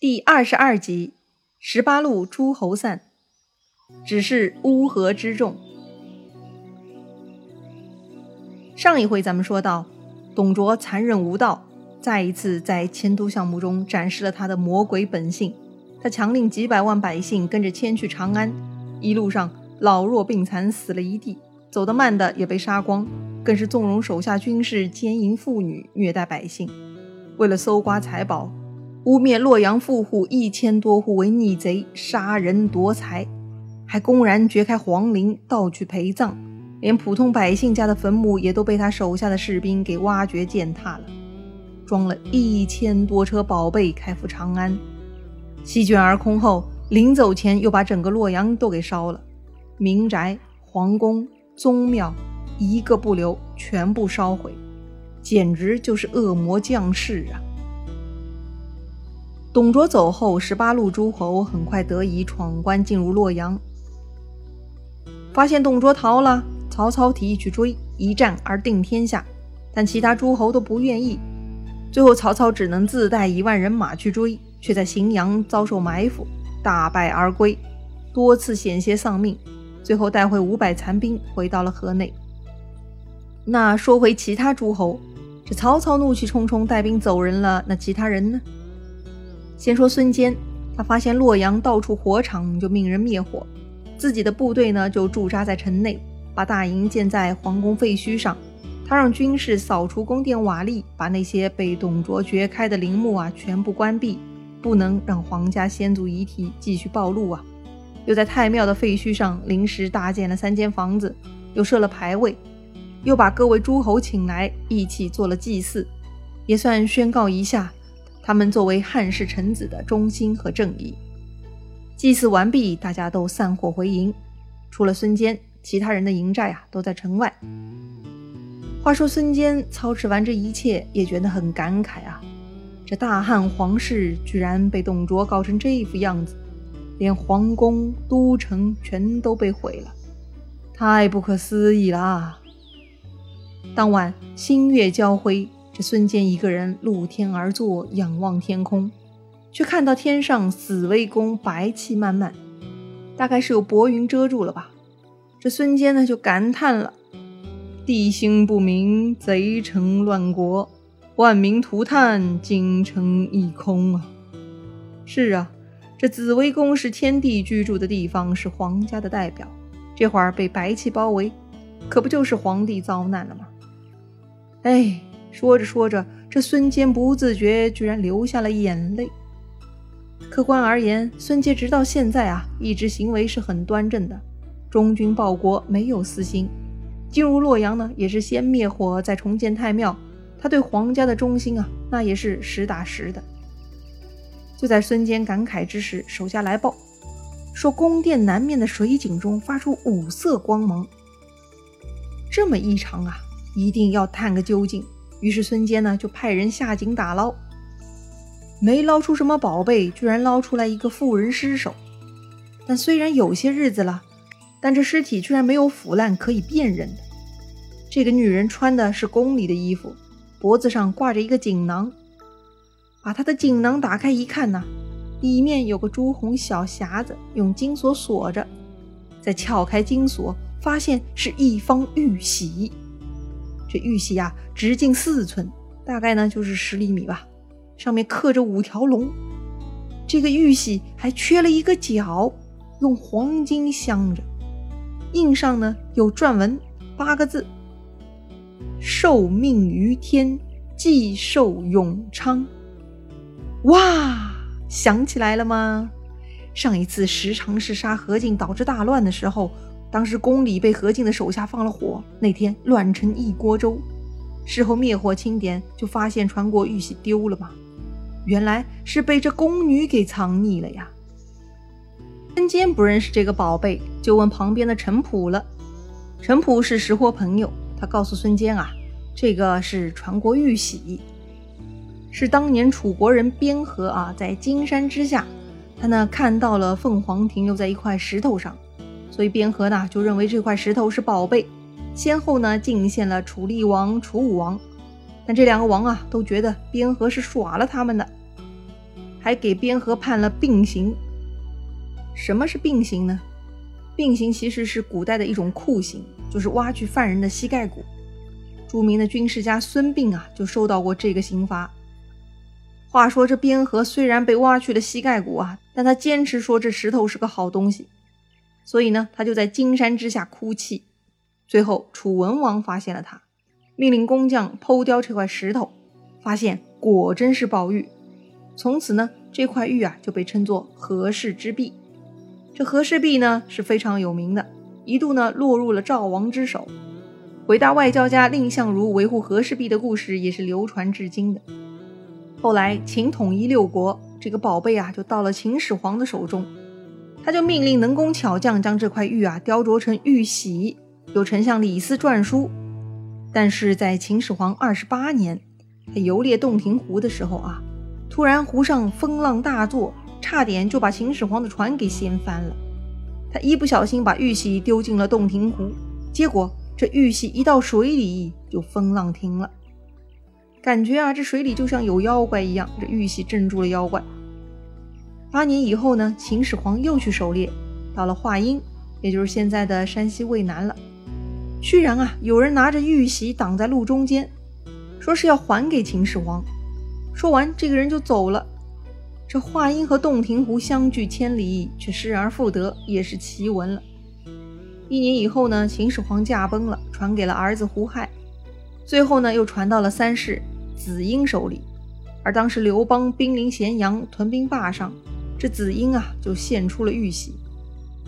第二十二集，十八路诸侯散，只是乌合之众。上一回咱们说到，董卓残忍无道，再一次在迁都项目中展示了他的魔鬼本性。他强令几百万百姓跟着迁去长安，一路上老弱病残死了一地，走得慢的也被杀光，更是纵容手下军士奸淫妇女，虐待百姓。为了搜刮财宝。污蔑洛阳富户一千多户为逆贼，杀人夺财，还公然掘开皇陵盗取陪葬，连普通百姓家的坟墓也都被他手下的士兵给挖掘践踏了。装了一千多车宝贝开赴长安，席卷而空后，临走前又把整个洛阳都给烧了，民宅、皇宫、宗庙一个不留，全部烧毁，简直就是恶魔降世啊！董卓走后，十八路诸侯很快得以闯关进入洛阳。发现董卓逃了，曹操提议去追，一战而定天下。但其他诸侯都不愿意。最后，曹操只能自带一万人马去追，却在荥阳遭受埋伏，大败而归，多次险些丧命。最后带回五百残兵，回到了河内。那说回其他诸侯，这曹操怒气冲冲带兵走人了，那其他人呢？先说孙坚，他发现洛阳到处火场，就命人灭火，自己的部队呢就驻扎在城内，把大营建在皇宫废墟上。他让军士扫除宫殿瓦砾，把那些被董卓掘开的陵墓啊全部关闭，不能让皇家先祖遗体继续暴露啊。又在太庙的废墟上临时搭建了三间房子，又设了牌位，又把各位诸侯请来一起做了祭祀，也算宣告一下。他们作为汉室臣子的忠心和正义，祭祀完毕，大家都散伙回营。除了孙坚，其他人的营寨啊都在城外。话说孙坚操持完这一切，也觉得很感慨啊！这大汉皇室居然被董卓搞成这副样子，连皇宫、都城全都被毁了，太不可思议了！当晚星月交辉。这孙坚一个人露天而坐，仰望天空，却看到天上紫微宫白气漫漫，大概是有薄云遮住了吧。这孙坚呢就感叹了：“地星不明，贼臣乱国，万民涂炭，京城一空啊！”是啊，这紫微宫是天帝居住的地方，是皇家的代表，这会儿被白气包围，可不就是皇帝遭难了吗？哎。说着说着，这孙坚不自觉居然流下了眼泪。客观而言，孙坚直到现在啊，一直行为是很端正的，忠君报国，没有私心。进入洛阳呢，也是先灭火，再重建太庙。他对皇家的忠心啊，那也是实打实的。就在孙坚感慨之时，手下来报，说宫殿南面的水井中发出五色光芒。这么异常啊，一定要探个究竟。于是孙坚呢就派人下井打捞，没捞出什么宝贝，居然捞出来一个妇人尸首。但虽然有些日子了，但这尸体居然没有腐烂，可以辨认的。这个女人穿的是宫里的衣服，脖子上挂着一个锦囊。把她的锦囊打开一看呐，里面有个朱红小匣子，用金锁锁着。再撬开金锁，发现是一方玉玺。这玉玺呀，直径四寸，大概呢就是十厘米吧。上面刻着五条龙，这个玉玺还缺了一个角，用黄金镶着，印上呢有篆文八个字：“受命于天，既寿永昌。”哇，想起来了吗？上一次十常侍杀何进导致大乱的时候。当时宫里被何进的手下放了火，那天乱成一锅粥。事后灭火清点，就发现传国玉玺丢了吗？原来是被这宫女给藏匿了呀。孙坚不认识这个宝贝，就问旁边的陈普了。陈普是识货朋友，他告诉孙坚啊，这个是传国玉玺，是当年楚国人边河啊，在金山之下，他呢看到了凤凰停留在一块石头上。所以边河呢就认为这块石头是宝贝，先后呢进献了楚厉王、楚武王，但这两个王啊都觉得边河是耍了他们的。还给边河判了并刑。什么是并刑呢？并刑其实是古代的一种酷刑，就是挖去犯人的膝盖骨。著名的军事家孙膑啊，就受到过这个刑罚。话说这边河虽然被挖去了膝盖骨啊，但他坚持说这石头是个好东西，所以呢，他就在金山之下哭泣。最后楚文王发现了他，命令工匠剖雕这块石头，发现果真是宝玉。从此呢，这块玉啊就被称作和氏之璧。这和氏璧呢是非常有名的，一度呢落入了赵王之手。伟大外交家蔺相如维护和氏璧的故事也是流传至今的。后来秦统一六国，这个宝贝啊就到了秦始皇的手中，他就命令能工巧匠将这块玉啊雕琢成玉玺，由丞相李斯撰书。但是在秦始皇二十八年，他游猎洞庭湖的时候啊，突然湖上风浪大作。差点就把秦始皇的船给掀翻了。他一不小心把玉玺丢进了洞庭湖，结果这玉玺一到水里就风浪停了。感觉啊，这水里就像有妖怪一样。这玉玺镇住了妖怪。八年以后呢，秦始皇又去狩猎，到了华阴，也就是现在的山西渭南了。居然啊，有人拿着玉玺挡在路中间，说是要还给秦始皇。说完，这个人就走了。这华阴和洞庭湖相距千里，却失而复得，也是奇闻了。一年以后呢，秦始皇驾崩了，传给了儿子胡亥。最后呢，又传到了三世子婴手里。而当时刘邦兵临咸阳，屯兵霸上，这子婴啊就献出了玉玺。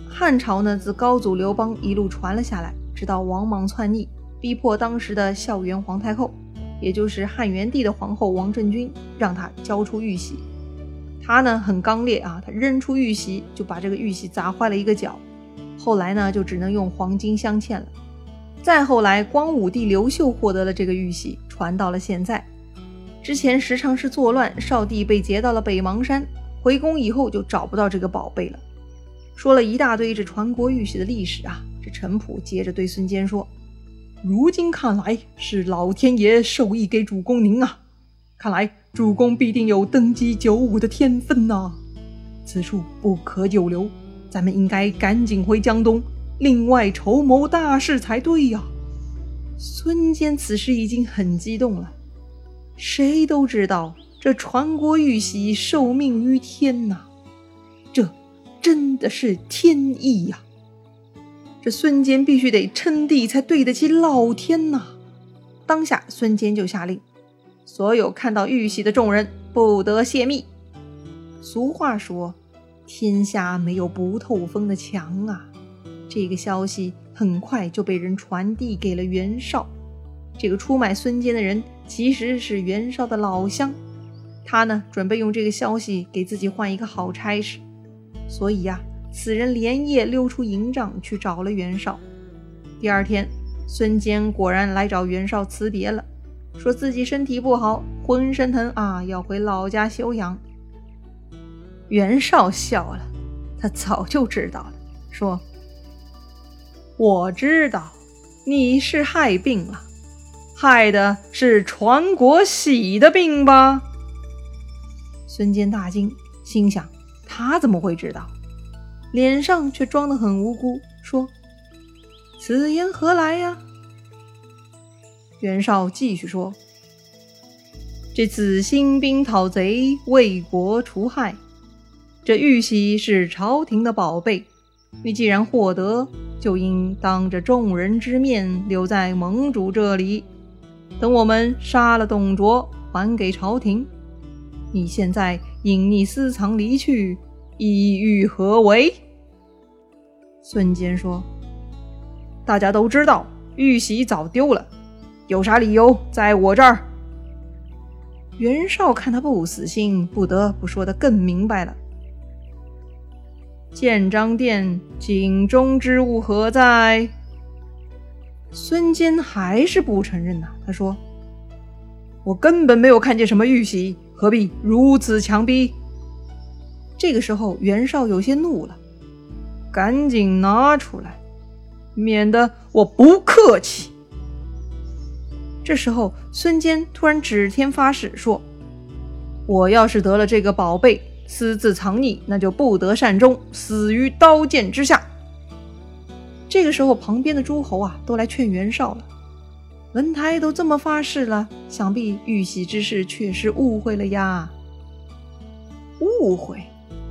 汉朝呢，自高祖刘邦一路传了下来，直到王莽篡逆，逼迫当时的孝元皇太后，也就是汉元帝的皇后王政君，让他交出玉玺。他呢很刚烈啊，他扔出玉玺就把这个玉玺砸坏了一个角，后来呢就只能用黄金镶嵌了。再后来，光武帝刘秀获得了这个玉玺，传到了现在。之前时常是作乱，少帝被劫到了北邙山，回宫以后就找不到这个宝贝了。说了一大堆这传国玉玺的历史啊，这陈普接着对孙坚说：“如今看来是老天爷授意给主公您啊，看来。”主公必定有登基九五的天分呐，此处不可久留，咱们应该赶紧回江东，另外筹谋大事才对呀。孙坚此时已经很激动了，谁都知道这传国玉玺受命于天呐，这真的是天意呀。这孙坚必须得称帝才对得起老天呐。当下，孙坚就下令。所有看到玉玺的众人不得泄密。俗话说：“天下没有不透风的墙啊。”这个消息很快就被人传递给了袁绍。这个出卖孙坚的人其实是袁绍的老乡，他呢准备用这个消息给自己换一个好差事。所以呀，此人连夜溜出营帐去找了袁绍。第二天，孙坚果然来找袁绍辞别了。说自己身体不好，浑身疼啊，要回老家休养。袁绍笑了，他早就知道了，说：“我知道你是害病了，害的是传国玺的病吧？”孙坚大惊，心想：他怎么会知道？脸上却装得很无辜，说：“此言何来呀？”袁绍继续说：“这次兴兵讨贼，为国除害，这玉玺是朝廷的宝贝。你既然获得，就应当着众人之面留在盟主这里，等我们杀了董卓，还给朝廷。你现在隐匿私藏离去，意欲何为？”孙坚说：“大家都知道，玉玺早丢了。”有啥理由在我这儿？袁绍看他不死心，不得不说的更明白了。建章殿井中之物何在？孙坚还是不承认呐。他说：“我根本没有看见什么玉玺，何必如此强逼？”这个时候，袁绍有些怒了，赶紧拿出来，免得我不客气。这时候，孙坚突然指天发誓说：“我要是得了这个宝贝，私自藏匿，那就不得善终，死于刀剑之下。这个时候，旁边的诸侯啊，都来劝袁绍了。文台都这么发誓了，想必玉玺之事确实误会了呀。误会，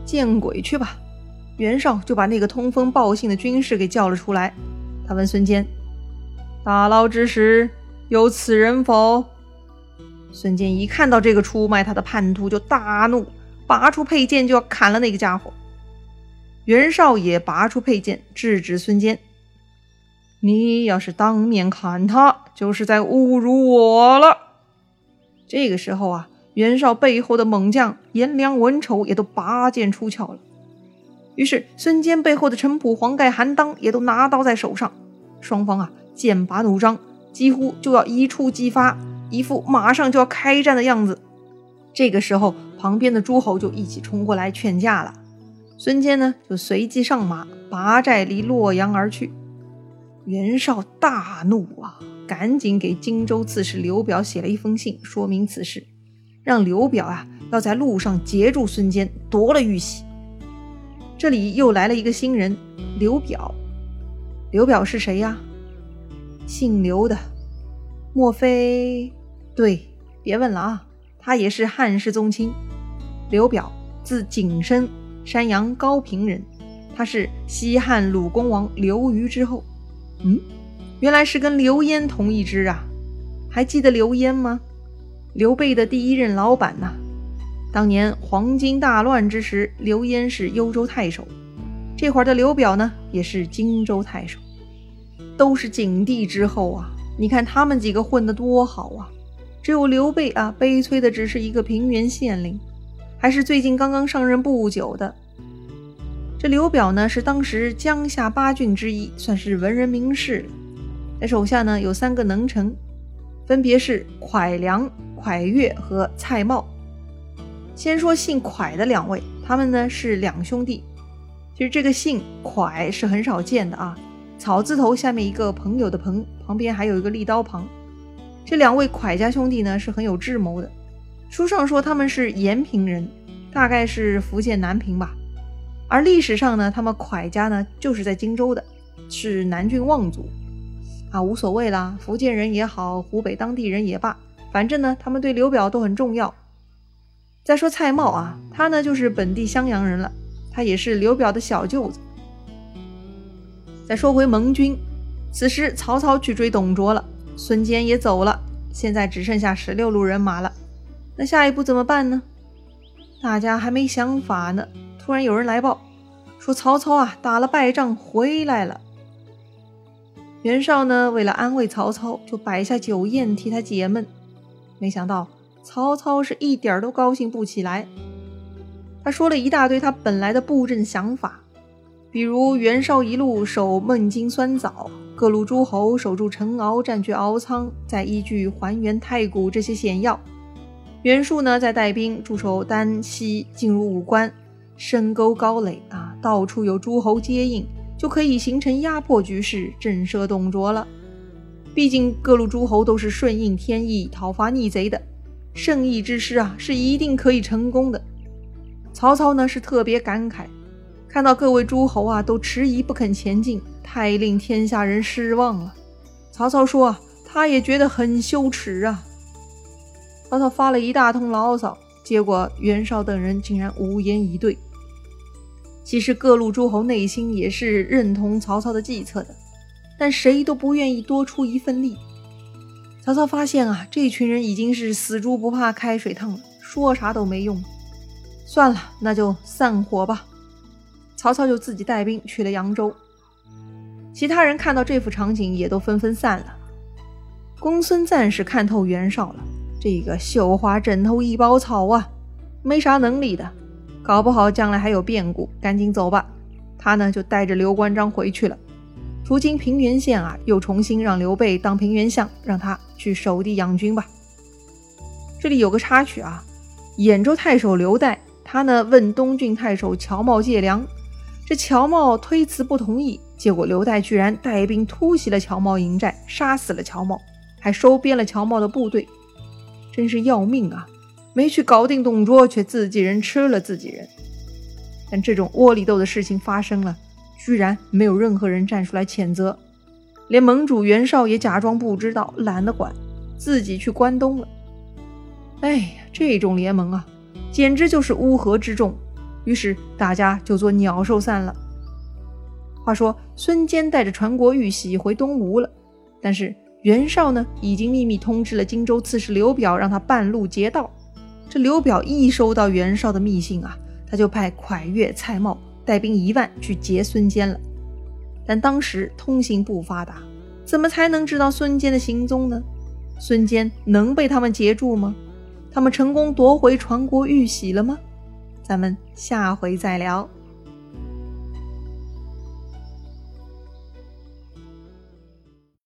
见鬼去吧！袁绍就把那个通风报信的军士给叫了出来。他问孙坚：“打捞之时，有此人否？”孙坚一看到这个出卖他的叛徒，就大怒，拔出佩剑就要砍了那个家伙。袁绍也拔出佩剑制止孙坚。你要是当面砍他，就是在侮辱我了。这个时候啊，袁绍背后的猛将颜良、文丑也都拔剑出鞘了。于是孙坚背后的陈普、黄盖、韩当也都拿刀在手上，双方啊剑拔弩张，几乎就要一触即发，一副马上就要开战的样子。这个时候，旁边的诸侯就一起冲过来劝架了。孙坚呢，就随即上马，拔寨离洛阳而去。袁绍大怒啊，赶紧给荆州刺史刘表写了一封信，说明此事，让刘表啊要在路上截住孙坚，夺了玉玺。这里又来了一个新人，刘表。刘表是谁呀？姓刘的，莫非？对，别问了啊，他也是汉室宗亲。刘表字景深，山阳高平人，他是西汉鲁公王刘虞之后。嗯，原来是跟刘焉同一支啊！还记得刘焉吗？刘备的第一任老板呐。当年黄巾大乱之时，刘焉是幽州太守，这会儿的刘表呢，也是荆州太守，都是景帝之后啊。你看他们几个混得多好啊！只有刘备啊，悲催的只是一个平原县令，还是最近刚刚上任不久的。这刘表呢，是当时江夏八郡之一，算是文人名士了。在手下呢，有三个能臣，分别是蒯良、蒯越和蔡瑁。先说姓蒯的两位，他们呢是两兄弟。其实这个姓蒯是很少见的啊，草字头下面一个朋友的朋，旁边还有一个立刀旁。这两位蒯家兄弟呢是很有智谋的。书上说他们是延平人，大概是福建南平吧。而历史上呢，他们蒯家呢就是在荆州的，是南郡望族，啊，无所谓啦，福建人也好，湖北当地人也罢，反正呢，他们对刘表都很重要。再说蔡瑁啊，他呢就是本地襄阳人了，他也是刘表的小舅子。再说回盟军，此时曹操去追董卓了，孙坚也走了，现在只剩下十六路人马了，那下一步怎么办呢？大家还没想法呢。突然有人来报，说曹操啊打了败仗回来了。袁绍呢为了安慰曹操，就摆下酒宴替他解闷。没想到曹操是一点儿都高兴不起来。他说了一大堆他本来的布阵想法，比如袁绍一路守孟津酸枣，各路诸侯守住陈敖，占据敖仓，再依据还原太谷这些险要。袁术呢再带兵驻守丹西，进入武关。深沟高垒啊，到处有诸侯接应，就可以形成压迫局势，震慑董卓了。毕竟各路诸侯都是顺应天意、讨伐逆贼的，胜义之师啊，是一定可以成功的。曹操呢是特别感慨，看到各位诸侯啊都迟疑不肯前进，太令天下人失望了。曹操说啊，他也觉得很羞耻啊。曹操发了一大通牢骚，结果袁绍等人竟然无言以对。其实各路诸侯内心也是认同曹操的计策的，但谁都不愿意多出一份力。曹操发现啊，这群人已经是死猪不怕开水烫了，说啥都没用。算了，那就散伙吧。曹操就自己带兵去了扬州。其他人看到这幅场景，也都纷纷散了。公孙瓒是看透袁绍了，这个绣花枕头一包草啊，没啥能力的。搞不好将来还有变故，赶紧走吧。他呢就带着刘关张回去了。如今平原县啊，又重新让刘备当平原相，让他去守地养军吧。这里有个插曲啊，兖州太守刘岱，他呢问东郡太守乔瑁借粮，这乔瑁推辞不同意，结果刘岱居然带兵突袭了乔瑁营寨，杀死了乔瑁，还收编了乔瑁的部队，真是要命啊！没去搞定董卓，却自己人吃了自己人。但这种窝里斗的事情发生了，居然没有任何人站出来谴责，连盟主袁绍也假装不知道，懒得管，自己去关东了。哎呀，这种联盟啊，简直就是乌合之众。于是大家就做鸟兽散了。话说孙坚带着传国玉玺回东吴了，但是袁绍呢，已经秘密通知了荆州刺史刘表，让他半路劫道。这刘表一收到袁绍的密信啊，他就派蒯越、蔡瑁带兵一万去截孙坚了。但当时通信不发达，怎么才能知道孙坚的行踪呢？孙坚能被他们截住吗？他们成功夺回传国玉玺了吗？咱们下回再聊。